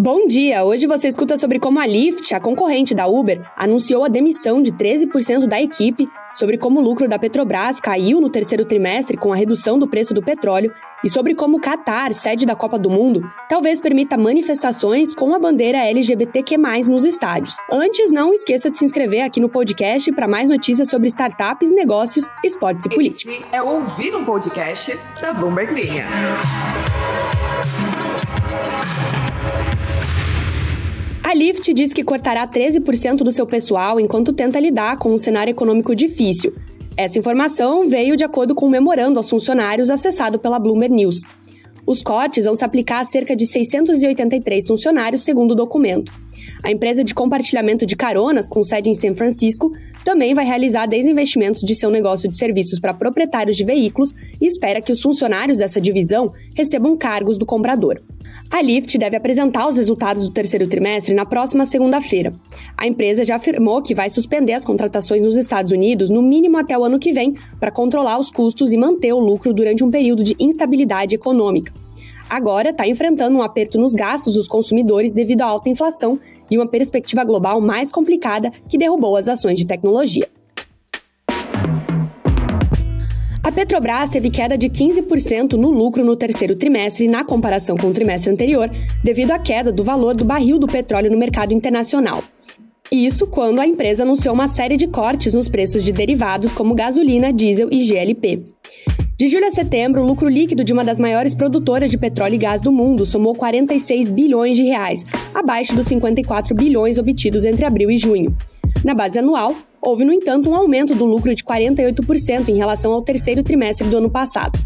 Bom dia! Hoje você escuta sobre como a Lyft, a concorrente da Uber, anunciou a demissão de 13% da equipe, sobre como o lucro da Petrobras caiu no terceiro trimestre com a redução do preço do petróleo e sobre como o Qatar, sede da Copa do Mundo, talvez permita manifestações com a bandeira LGBTQ+, nos estádios. Antes, não esqueça de se inscrever aqui no podcast para mais notícias sobre startups, negócios, esportes e política. Esse é ouvir um podcast da Bloomberg Linha. A Lyft diz que cortará 13% do seu pessoal enquanto tenta lidar com um cenário econômico difícil. Essa informação veio de acordo com um memorando aos funcionários acessado pela Bloomberg News. Os cortes vão se aplicar a cerca de 683 funcionários, segundo o documento. A empresa de compartilhamento de caronas, com sede em São Francisco, também vai realizar desinvestimentos de seu negócio de serviços para proprietários de veículos e espera que os funcionários dessa divisão recebam cargos do comprador. A Lyft deve apresentar os resultados do terceiro trimestre na próxima segunda-feira. A empresa já afirmou que vai suspender as contratações nos Estados Unidos no mínimo até o ano que vem para controlar os custos e manter o lucro durante um período de instabilidade econômica agora está enfrentando um aperto nos gastos dos consumidores devido à alta inflação e uma perspectiva global mais complicada que derrubou as ações de tecnologia. A Petrobras teve queda de 15% no lucro no terceiro trimestre na comparação com o trimestre anterior, devido à queda do valor do barril do petróleo no mercado internacional. Isso quando a empresa anunciou uma série de cortes nos preços de derivados como gasolina, diesel e GLP. De julho a setembro, o lucro líquido de uma das maiores produtoras de petróleo e gás do mundo somou 46 bilhões de reais, abaixo dos 54 bilhões obtidos entre abril e junho. Na base anual, houve, no entanto, um aumento do lucro de 48% em relação ao terceiro trimestre do ano passado.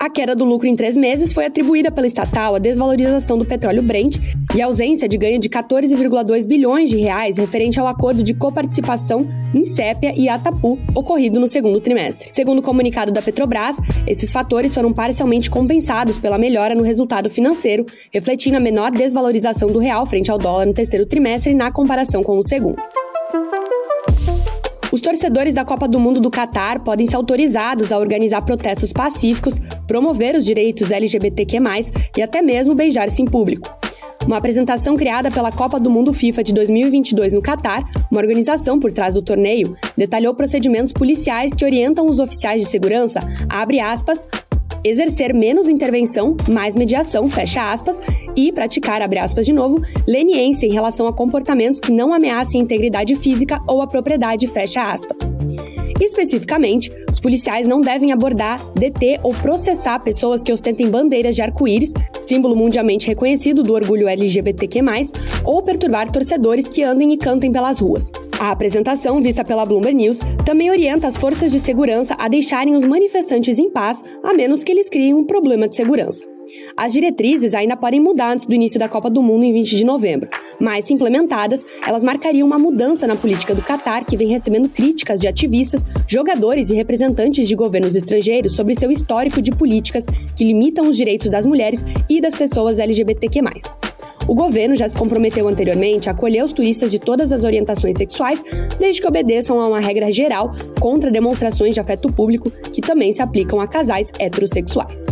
A queda do lucro em três meses foi atribuída pela estatal à desvalorização do petróleo Brent e à ausência de ganho de 14,2 bilhões de reais referente ao acordo de coparticipação em Sépia e Atapu, ocorrido no segundo trimestre. Segundo o comunicado da Petrobras, esses fatores foram parcialmente compensados pela melhora no resultado financeiro, refletindo a menor desvalorização do real frente ao dólar no terceiro trimestre na comparação com o segundo. Os torcedores da Copa do Mundo do Catar podem ser autorizados a organizar protestos pacíficos, promover os direitos LGBTQ+, e até mesmo beijar-se em público. Uma apresentação criada pela Copa do Mundo FIFA de 2022 no Catar, uma organização por trás do torneio, detalhou procedimentos policiais que orientam os oficiais de segurança abre aspas, exercer menos intervenção, mais mediação, fecha aspas, e praticar, abre aspas de novo, leniência em relação a comportamentos que não ameacem a integridade física ou a propriedade, fecha aspas. Especificamente, os policiais não devem abordar, deter ou processar pessoas que ostentem bandeiras de arco-íris, símbolo mundialmente reconhecido do orgulho LGBTQ+, ou perturbar torcedores que andem e cantem pelas ruas. A apresentação, vista pela Bloomberg News, também orienta as forças de segurança a deixarem os manifestantes em paz, a menos que eles criem um problema de segurança. As diretrizes ainda podem mudar antes do início da Copa do Mundo em 20 de novembro, mas se implementadas, elas marcariam uma mudança na política do Catar que vem recebendo críticas de ativistas, jogadores e representantes de governos estrangeiros sobre seu histórico de políticas que limitam os direitos das mulheres e das pessoas LGBTQ+. O governo já se comprometeu anteriormente a acolher os turistas de todas as orientações sexuais, desde que obedeçam a uma regra geral contra demonstrações de afeto público que também se aplicam a casais heterossexuais.